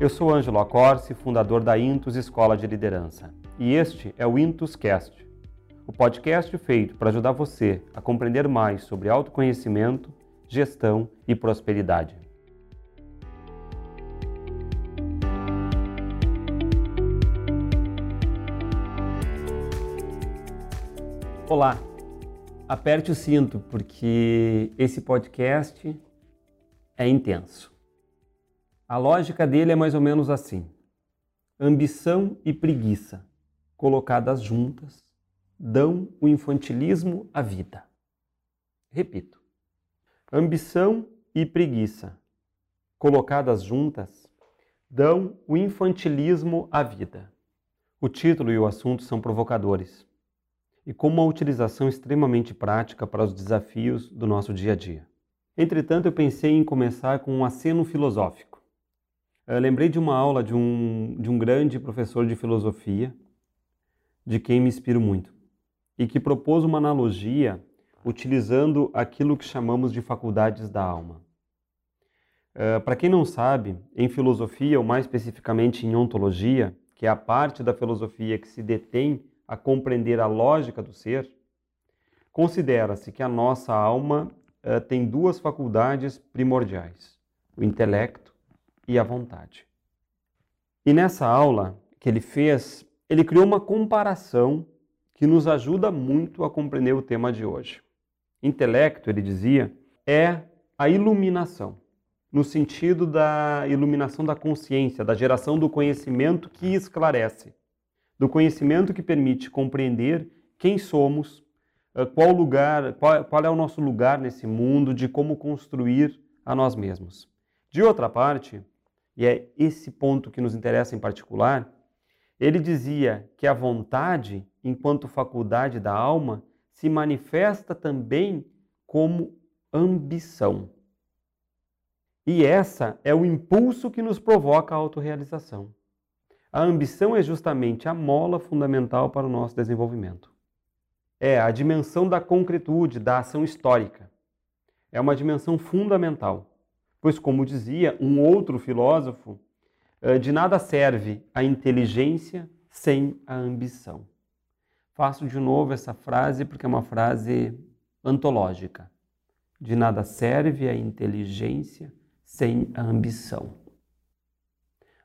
Eu sou Ângelo Acorce, fundador da Intus Escola de Liderança, e este é o Intus Cast, o podcast feito para ajudar você a compreender mais sobre autoconhecimento, gestão e prosperidade. Olá, aperte o cinto porque esse podcast é intenso. A lógica dele é mais ou menos assim: ambição e preguiça, colocadas juntas, dão o infantilismo à vida. Repito: ambição e preguiça, colocadas juntas, dão o infantilismo à vida. O título e o assunto são provocadores e com uma utilização extremamente prática para os desafios do nosso dia a dia. Entretanto, eu pensei em começar com um aceno filosófico. Eu lembrei de uma aula de um, de um grande professor de filosofia, de quem me inspiro muito, e que propôs uma analogia utilizando aquilo que chamamos de faculdades da alma. Uh, Para quem não sabe, em filosofia, ou mais especificamente em ontologia, que é a parte da filosofia que se detém a compreender a lógica do ser, considera-se que a nossa alma uh, tem duas faculdades primordiais: o intelecto e a vontade. E nessa aula que ele fez, ele criou uma comparação que nos ajuda muito a compreender o tema de hoje. Intelecto, ele dizia, é a iluminação, no sentido da iluminação da consciência, da geração do conhecimento que esclarece do conhecimento que permite compreender quem somos, eh, qual lugar, qual, qual é o nosso lugar nesse mundo, de como construir a nós mesmos. De outra parte, e é esse ponto que nos interessa em particular, ele dizia que a vontade, enquanto faculdade da alma, se manifesta também como ambição. E essa é o impulso que nos provoca a autorrealização. A ambição é justamente a mola fundamental para o nosso desenvolvimento. É a dimensão da concretude, da ação histórica. É uma dimensão fundamental, pois, como dizia um outro filósofo, eh, de nada serve a inteligência sem a ambição. Faço de novo essa frase porque é uma frase antológica. De nada serve a inteligência sem a ambição.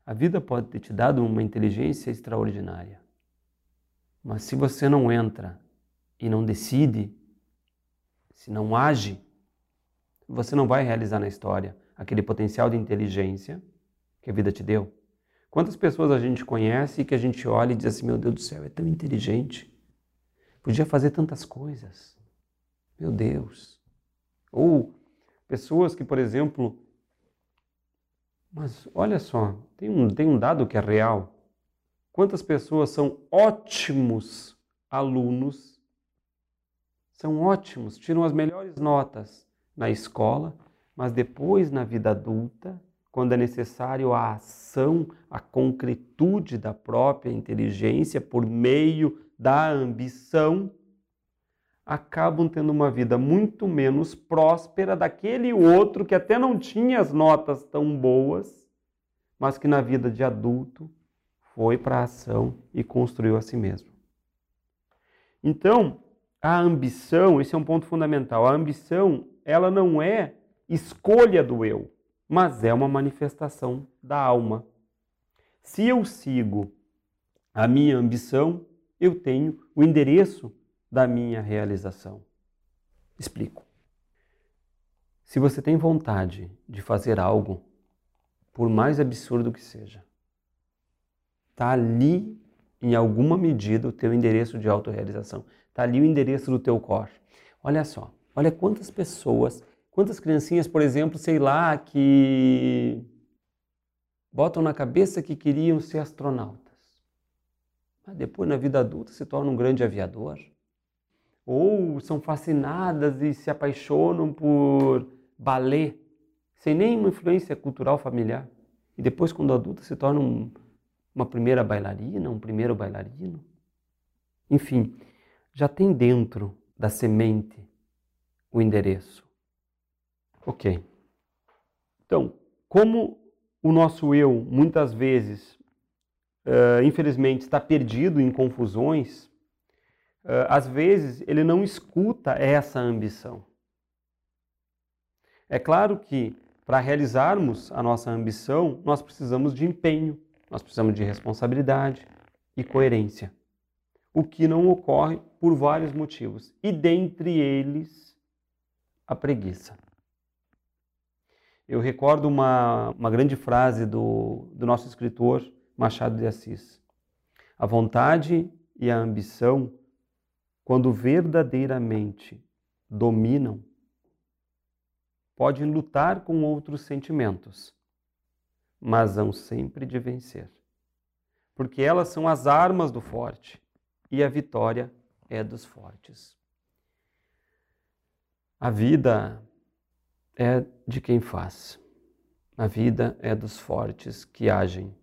A vida pode ter te dado uma inteligência extraordinária. Mas se você não entra e não decide, se não age, você não vai realizar na história aquele potencial de inteligência que a vida te deu. Quantas pessoas a gente conhece e que a gente olha e diz assim: meu Deus do céu, é tão inteligente, podia fazer tantas coisas. Meu Deus. Ou pessoas que, por exemplo, mas olha só, tem um, tem um dado que é real. Quantas pessoas são ótimos alunos, são ótimos, tiram as melhores notas na escola, mas depois na vida adulta, quando é necessário a ação, a concretude da própria inteligência por meio da ambição, acabam tendo uma vida muito menos próspera daquele outro que até não tinha as notas tão boas, mas que na vida de adulto foi para a ação e construiu a si mesmo. Então, a ambição, esse é um ponto fundamental. A ambição, ela não é escolha do eu, mas é uma manifestação da alma. Se eu sigo a minha ambição, eu tenho o endereço da minha realização. Explico. Se você tem vontade de fazer algo, por mais absurdo que seja, está ali, em alguma medida, o teu endereço de autorrealização. Está ali o endereço do teu core. Olha só, olha quantas pessoas, quantas criancinhas, por exemplo, sei lá, que botam na cabeça que queriam ser astronautas. Mas depois, na vida adulta, se torna um grande aviador ou são fascinadas e se apaixonam por balé, sem nenhuma influência cultural familiar. E depois, quando adulta, se tornam uma primeira bailarina, um primeiro bailarino. Enfim, já tem dentro da semente o endereço. Ok. Então, como o nosso eu, muitas vezes, uh, infelizmente, está perdido em confusões, uh, às vezes ele não escuta essa ambição. É claro que para realizarmos a nossa ambição, nós precisamos de empenho, nós precisamos de responsabilidade e coerência. O que não ocorre por vários motivos, e dentre eles, a preguiça. Eu recordo uma, uma grande frase do, do nosso escritor Machado de Assis. A vontade e a ambição, quando verdadeiramente dominam, podem lutar com outros sentimentos, mas hão sempre de vencer. Porque elas são as armas do forte e a vitória é dos fortes. A vida é de quem faz. A vida é dos fortes que agem.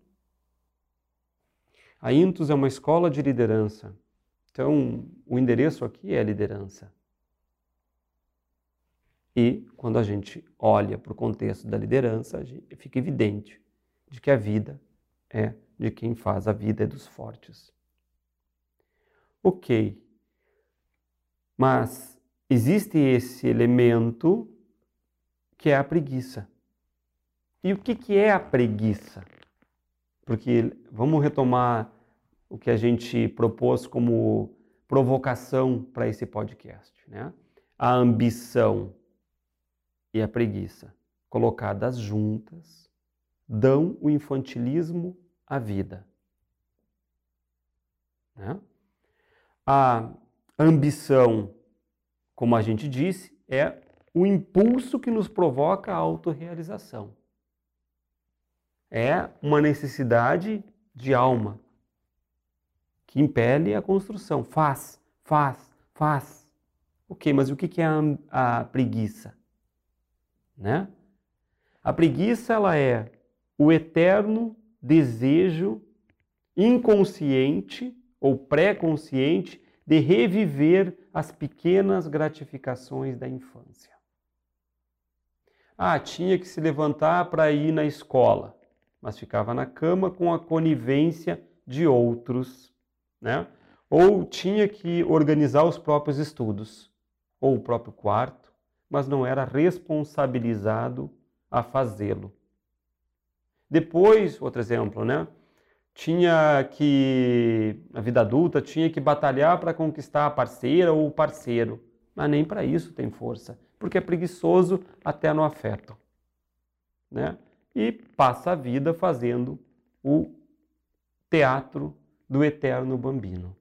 A Intus é uma escola de liderança. Então, o endereço aqui é liderança. E quando a gente olha para o contexto da liderança, fica evidente de que a vida é de quem faz, a vida é dos fortes. Ok, mas existe esse elemento que é a preguiça. E o que, que é a preguiça? Porque vamos retomar o que a gente propôs como provocação para esse podcast. Né? A ambição e a preguiça, colocadas juntas, dão o infantilismo à vida. Né? A ambição, como a gente disse, é o impulso que nos provoca a autorrealização. É uma necessidade de alma que impele a construção. Faz, faz, faz. Ok, mas o que é a, a preguiça? Né? A preguiça ela é o eterno desejo inconsciente ou pré-consciente de reviver as pequenas gratificações da infância. Ah, tinha que se levantar para ir na escola, mas ficava na cama com a conivência de outros, né? Ou tinha que organizar os próprios estudos, ou o próprio quarto, mas não era responsabilizado a fazê-lo. Depois, outro exemplo, né? Tinha que, na vida adulta, tinha que batalhar para conquistar a parceira ou o parceiro, mas nem para isso tem força porque é preguiçoso até no afeto. Né? E passa a vida fazendo o teatro do eterno bambino.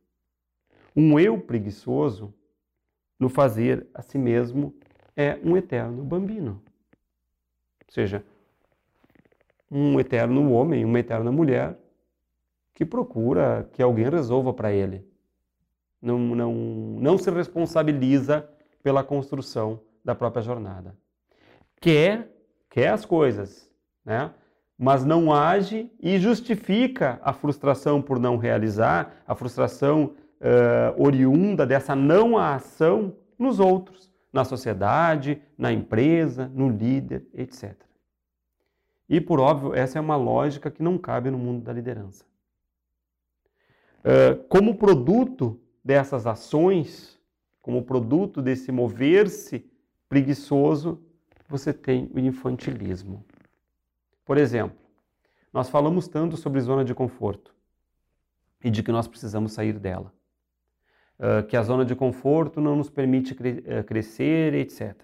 Um eu preguiçoso, no fazer a si mesmo, é um eterno bambino. Ou seja, um eterno homem, uma eterna mulher que procura que alguém resolva para ele. Não, não, não se responsabiliza pela construção da própria jornada. Quer, quer as coisas, né? mas não age e justifica a frustração por não realizar, a frustração uh, oriunda dessa não ação nos outros, na sociedade, na empresa, no líder, etc. E, por óbvio, essa é uma lógica que não cabe no mundo da liderança. Uh, como produto dessas ações, como produto desse mover-se preguiçoso, você tem o infantilismo. Por exemplo, nós falamos tanto sobre zona de conforto e de que nós precisamos sair dela. Que a zona de conforto não nos permite cre crescer, etc.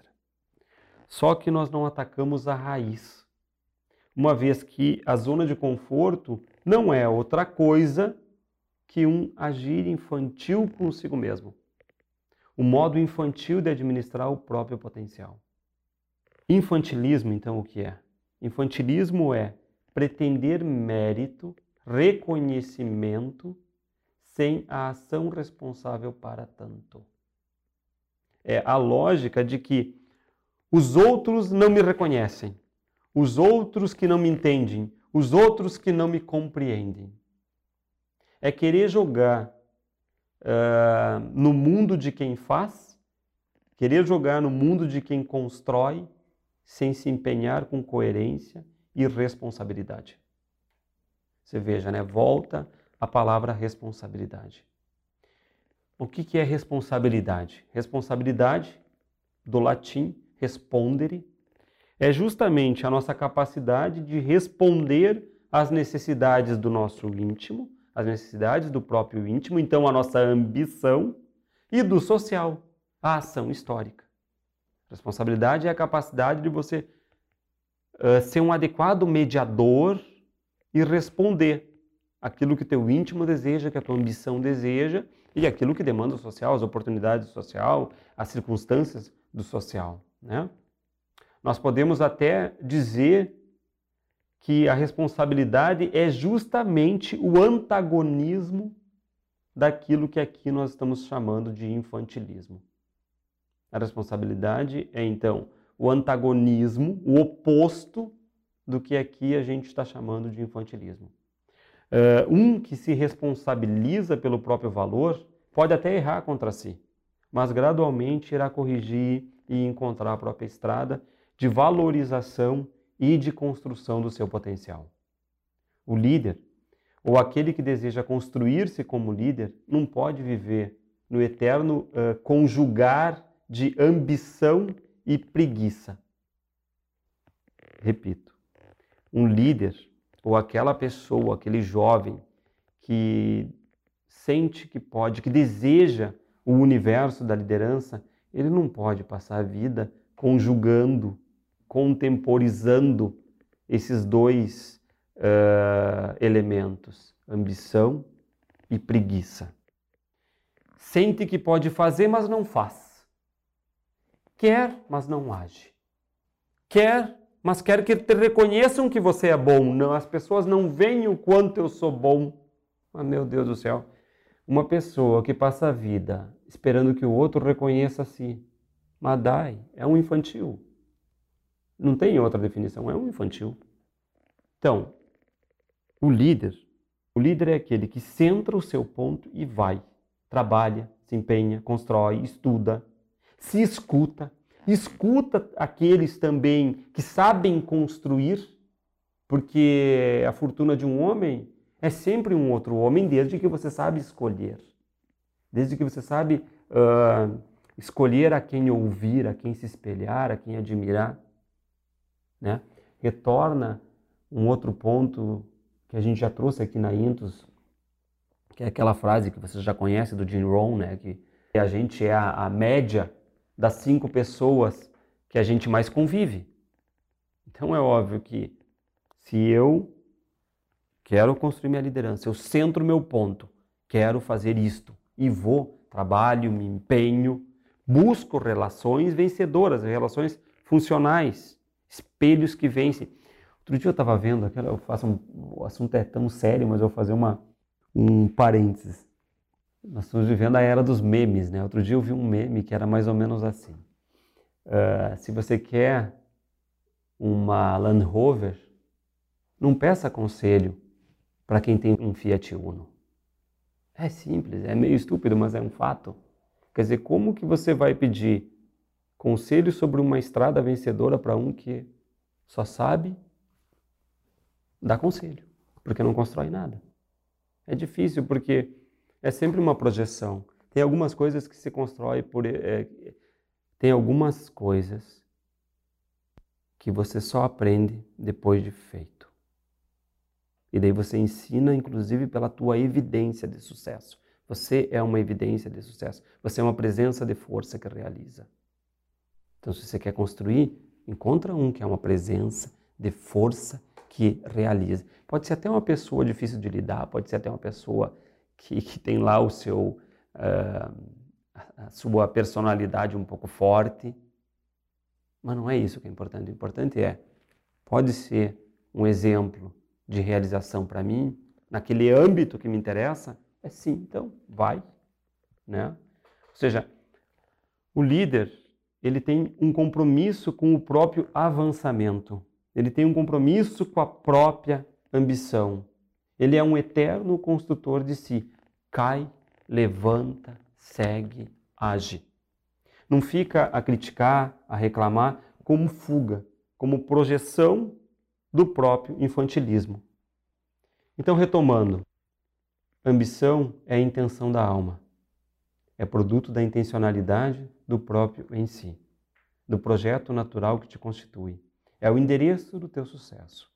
Só que nós não atacamos a raiz, uma vez que a zona de conforto não é outra coisa que um agir infantil consigo mesmo o modo infantil de administrar o próprio potencial. Infantilismo, então, o que é? Infantilismo é pretender mérito, reconhecimento, sem a ação responsável para tanto. É a lógica de que os outros não me reconhecem, os outros que não me entendem, os outros que não me compreendem. É querer jogar no mundo de quem faz, querer jogar no mundo de quem constrói, sem se empenhar com coerência e responsabilidade. Você veja, né? Volta a palavra responsabilidade. O que, que é responsabilidade? Responsabilidade, do latim respondere, é justamente a nossa capacidade de responder às necessidades do nosso íntimo, às necessidades do próprio íntimo, então a nossa ambição, e do social, a ação histórica. Responsabilidade é a capacidade de você uh, ser um adequado mediador e responder aquilo que teu íntimo deseja, que a tua ambição deseja e aquilo que demanda o social, as oportunidades do social, as circunstâncias do social, né? Nós podemos até dizer que a responsabilidade é justamente o antagonismo daquilo que aqui nós estamos chamando de infantilismo. A responsabilidade é então o antagonismo, o oposto do que aqui a gente está chamando de infantilismo. Uh, um que se responsabiliza pelo próprio valor pode até errar contra si, mas gradualmente irá corrigir e encontrar a própria estrada de valorização e de construção do seu potencial. O líder, ou aquele que deseja construir-se como líder, não pode viver no eterno uh, conjugar de ambição e preguiça. Repito, um líder, ou aquela pessoa, aquele jovem que sente que pode, que deseja o universo da liderança, ele não pode passar a vida conjugando contemporizando esses dois uh, elementos, ambição e preguiça. Sente que pode fazer, mas não faz. Quer, mas não age. Quer, mas quer que te reconheçam que você é bom. Não, as pessoas não veem o quanto eu sou bom. Ah, meu Deus do céu. Uma pessoa que passa a vida esperando que o outro reconheça a si. Madai é um infantil. Não tem outra definição, é um infantil. Então, o líder, o líder é aquele que centra o seu ponto e vai, trabalha, se empenha, constrói, estuda, se escuta, escuta aqueles também que sabem construir, porque a fortuna de um homem é sempre um outro homem, desde que você sabe escolher, desde que você sabe uh, escolher a quem ouvir, a quem se espelhar, a quem admirar né? retorna um outro ponto que a gente já trouxe aqui na Intus, que é aquela frase que você já conhece do Jim Rohn, né? que a gente é a, a média das cinco pessoas que a gente mais convive. Então é óbvio que se eu quero construir minha liderança, eu centro meu ponto, quero fazer isto e vou, trabalho, me empenho, busco relações vencedoras, relações funcionais espelhos que vencem. Outro dia eu estava vendo, aquela, eu faço um, o assunto é tão sério, mas eu vou fazer uma, um parênteses. Nós estamos vivendo a era dos memes, né? Outro dia eu vi um meme que era mais ou menos assim. Uh, se você quer uma Land Rover, não peça conselho para quem tem um Fiat Uno. É simples, é meio estúpido, mas é um fato. Quer dizer, como que você vai pedir Conselho sobre uma estrada vencedora para um que só sabe dar conselho, porque não constrói nada. É difícil porque é sempre uma projeção. Tem algumas coisas que se constrói por. É, tem algumas coisas que você só aprende depois de feito. E daí você ensina, inclusive, pela tua evidência de sucesso. Você é uma evidência de sucesso. Você é uma presença de força que realiza. Então, se você quer construir, encontra um que é uma presença de força que realiza. Pode ser até uma pessoa difícil de lidar, pode ser até uma pessoa que, que tem lá o seu, uh, a sua personalidade um pouco forte, mas não é isso que é importante. O importante é, pode ser um exemplo de realização para mim, naquele âmbito que me interessa, é sim, então vai. Né? Ou seja, o líder ele tem um compromisso com o próprio avançamento. Ele tem um compromisso com a própria ambição. Ele é um eterno construtor de si. Cai, levanta, segue, age. Não fica a criticar, a reclamar como fuga, como projeção do próprio infantilismo. Então, retomando, ambição é a intenção da alma, é produto da intencionalidade do próprio em si, do projeto natural que te constitui, é o endereço do teu sucesso.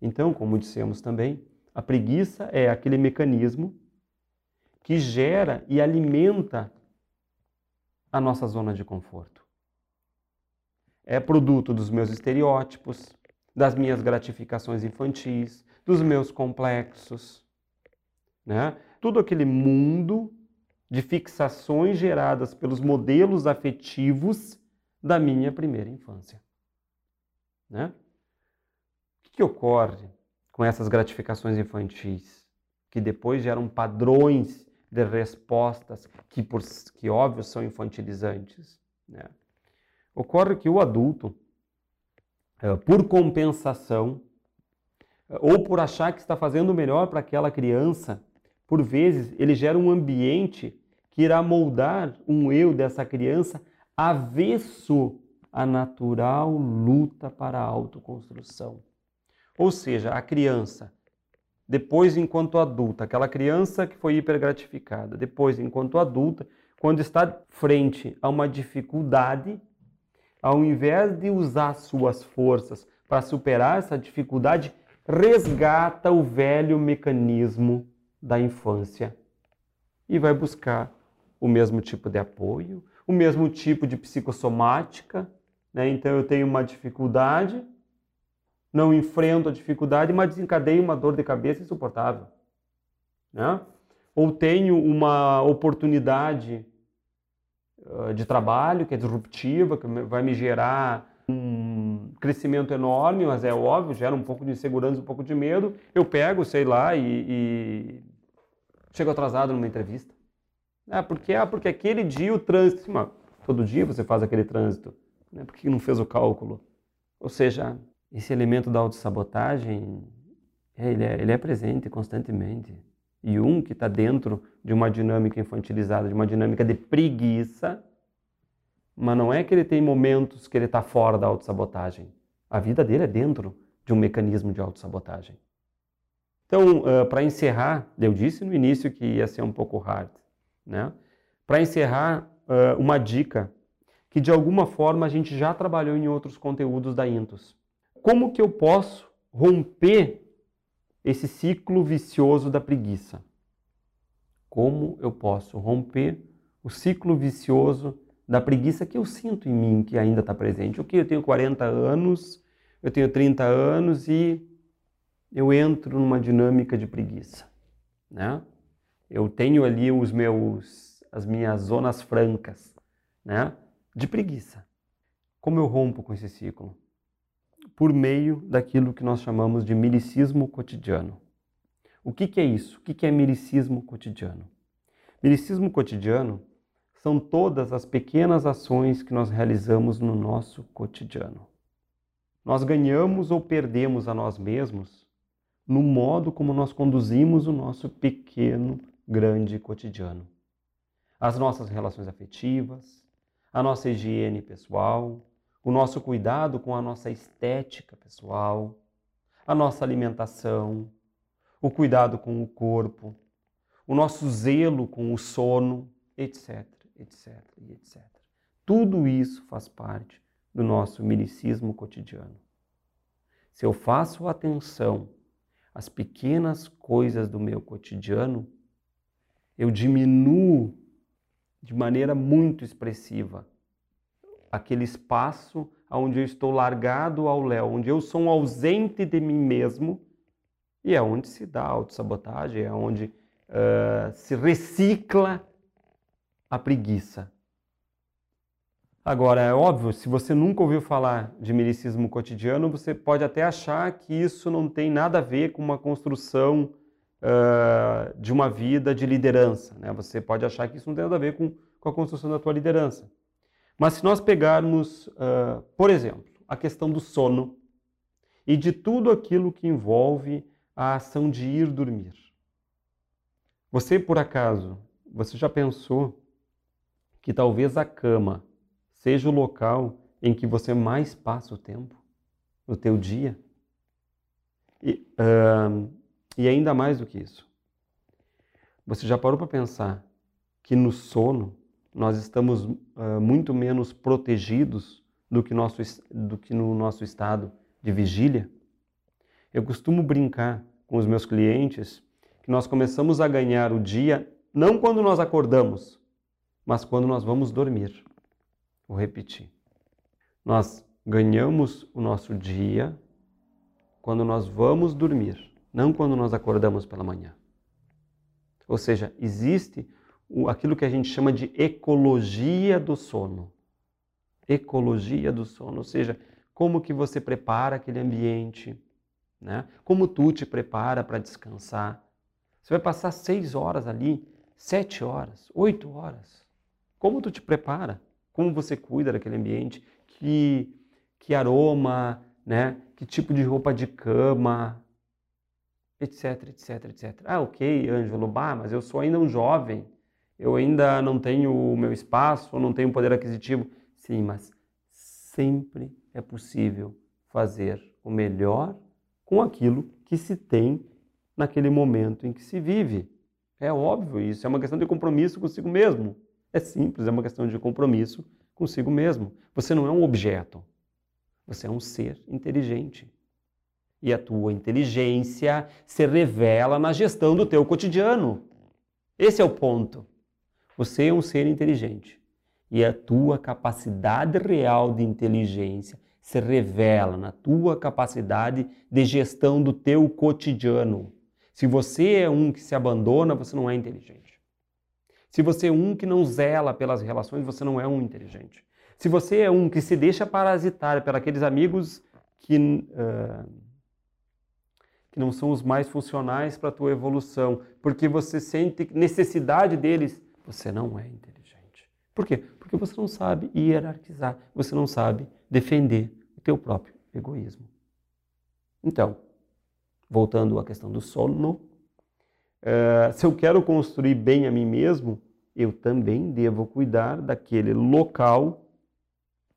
Então, como dissemos também, a preguiça é aquele mecanismo que gera e alimenta a nossa zona de conforto. É produto dos meus estereótipos, das minhas gratificações infantis, dos meus complexos, né? Tudo aquele mundo de fixações geradas pelos modelos afetivos da minha primeira infância. Né? O que, ocorre com essas gratificações infantis? Que depois geram padrões de respostas que, por, que óbvio, são infantilizantes. Né? Ocorre que o adulto, eh, por compensação, eh, ou por achar que está fazendo melhor para aquela criança, por vezes ele gera um ambiente que irá moldar um eu dessa criança avesso à natural luta para a autoconstrução. Ou seja, a criança depois, enquanto adulta, aquela criança que foi hipergratificada, depois, enquanto adulta, quando está frente a uma dificuldade, ao invés de usar suas forças para superar essa dificuldade, resgata o velho mecanismo da infância e vai buscar o mesmo tipo de apoio, o mesmo tipo de psicossomática. Né? Então, eu tenho uma dificuldade, não enfrento a dificuldade, mas desencadeio uma dor de cabeça insuportável. Né? Ou tenho uma oportunidade uh, de trabalho que é disruptiva, que vai me gerar um crescimento enorme, mas é óbvio, gera um pouco de insegurança, um pouco de medo. Eu pego, sei lá, e, e chego atrasado numa entrevista. Ah, porque, ah, porque aquele dia o trânsito. todo dia você faz aquele trânsito. Né? Por que não fez o cálculo? Ou seja, esse elemento da autossabotagem, é, ele, é, ele é presente constantemente. E um que está dentro de uma dinâmica infantilizada, de uma dinâmica de preguiça, mas não é que ele tem momentos que ele está fora da autossabotagem. A vida dele é dentro de um mecanismo de autossabotagem. Então, uh, para encerrar, eu disse no início que ia ser um pouco hard, né? Para encerrar, uh, uma dica que de alguma forma a gente já trabalhou em outros conteúdos da Intus como que eu posso romper esse ciclo vicioso da preguiça? Como eu posso romper o ciclo vicioso da preguiça que eu sinto em mim, que ainda está presente? O que? Eu tenho 40 anos, eu tenho 30 anos e eu entro numa dinâmica de preguiça, né? Eu tenho ali os meus, as minhas zonas francas, né? De preguiça. Como eu rompo com esse ciclo? por meio daquilo que nós chamamos de milicismo cotidiano. O que, que é isso? O que, que é milicismo cotidiano? Milicismo cotidiano são todas as pequenas ações que nós realizamos no nosso cotidiano. Nós ganhamos ou perdemos a nós mesmos no modo como nós conduzimos o nosso pequeno, grande cotidiano. As nossas relações afetivas, a nossa higiene pessoal, o nosso cuidado com a nossa estética pessoal, a nossa alimentação, o cuidado com o corpo, o nosso zelo com o sono, etc, etc etc. Tudo isso faz parte do nosso milicismo cotidiano. Se eu faço atenção às pequenas coisas do meu cotidiano, eu diminuo de maneira muito expressiva aquele espaço onde eu estou largado ao léu, onde eu sou um ausente de mim mesmo, e é onde se dá a autossabotagem, é onde uh, se recicla a preguiça. Agora, é óbvio, se você nunca ouviu falar de milicismo cotidiano, você pode até achar que isso não tem nada a ver com uma construção uh, de uma vida de liderança. Né? Você pode achar que isso não tem nada a ver com, com a construção da tua liderança. Mas se nós pegarmos, uh, por exemplo, a questão do sono e de tudo aquilo que envolve a ação de ir dormir. Você, por acaso, você já pensou que talvez a cama seja o local em que você mais passa o tempo no teu dia? E, uh, e ainda mais do que isso. Você já parou para pensar que no sono nós estamos uh, muito menos protegidos do que, nosso, do que no nosso estado de vigília? Eu costumo brincar com os meus clientes que nós começamos a ganhar o dia não quando nós acordamos, mas quando nós vamos dormir. Vou repetir. Nós ganhamos o nosso dia quando nós vamos dormir, não quando nós acordamos pela manhã. Ou seja, existe aquilo que a gente chama de ecologia do sono. Ecologia do sono, ou seja, como que você prepara aquele ambiente, né? Como tu te prepara para descansar. Você vai passar seis horas ali, sete horas, oito horas. Como tu te prepara? Como você cuida daquele ambiente? Que, que aroma, né? Que tipo de roupa de cama, etc, etc, etc. Ah, ok, Ângelo, bah, mas eu sou ainda um jovem, eu ainda não tenho o meu espaço, não tenho poder aquisitivo. Sim, mas sempre é possível fazer o melhor com aquilo que se tem naquele momento em que se vive. É óbvio isso, é uma questão de compromisso consigo mesmo. É simples, é uma questão de compromisso consigo mesmo. Você não é um objeto, você é um ser inteligente. E a tua inteligência se revela na gestão do teu cotidiano. Esse é o ponto. Você é um ser inteligente. E a tua capacidade real de inteligência se revela na tua capacidade de gestão do teu cotidiano. Se você é um que se abandona, você não é inteligente. Se você é um que não zela pelas relações, você não é um inteligente. Se você é um que se deixa parasitar por aqueles amigos que, uh, que não são os mais funcionais para a tua evolução, porque você sente necessidade deles, você não é inteligente. Por quê? Porque você não sabe hierarquizar, você não sabe defender o teu próprio egoísmo. Então, voltando à questão do sono, uh, se eu quero construir bem a mim mesmo, eu também devo cuidar daquele local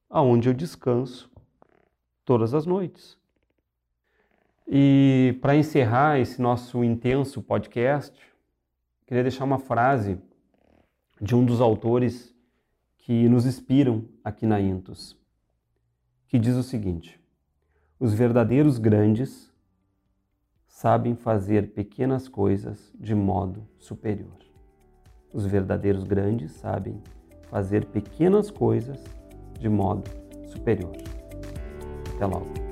aonde eu descanso todas as noites. E para encerrar esse nosso intenso podcast, queria deixar uma frase de um dos autores que nos inspiram aqui na Intus que diz o seguinte: Os verdadeiros grandes sabem fazer pequenas coisas de modo superior. Os verdadeiros grandes sabem fazer pequenas coisas de modo superior. Até logo.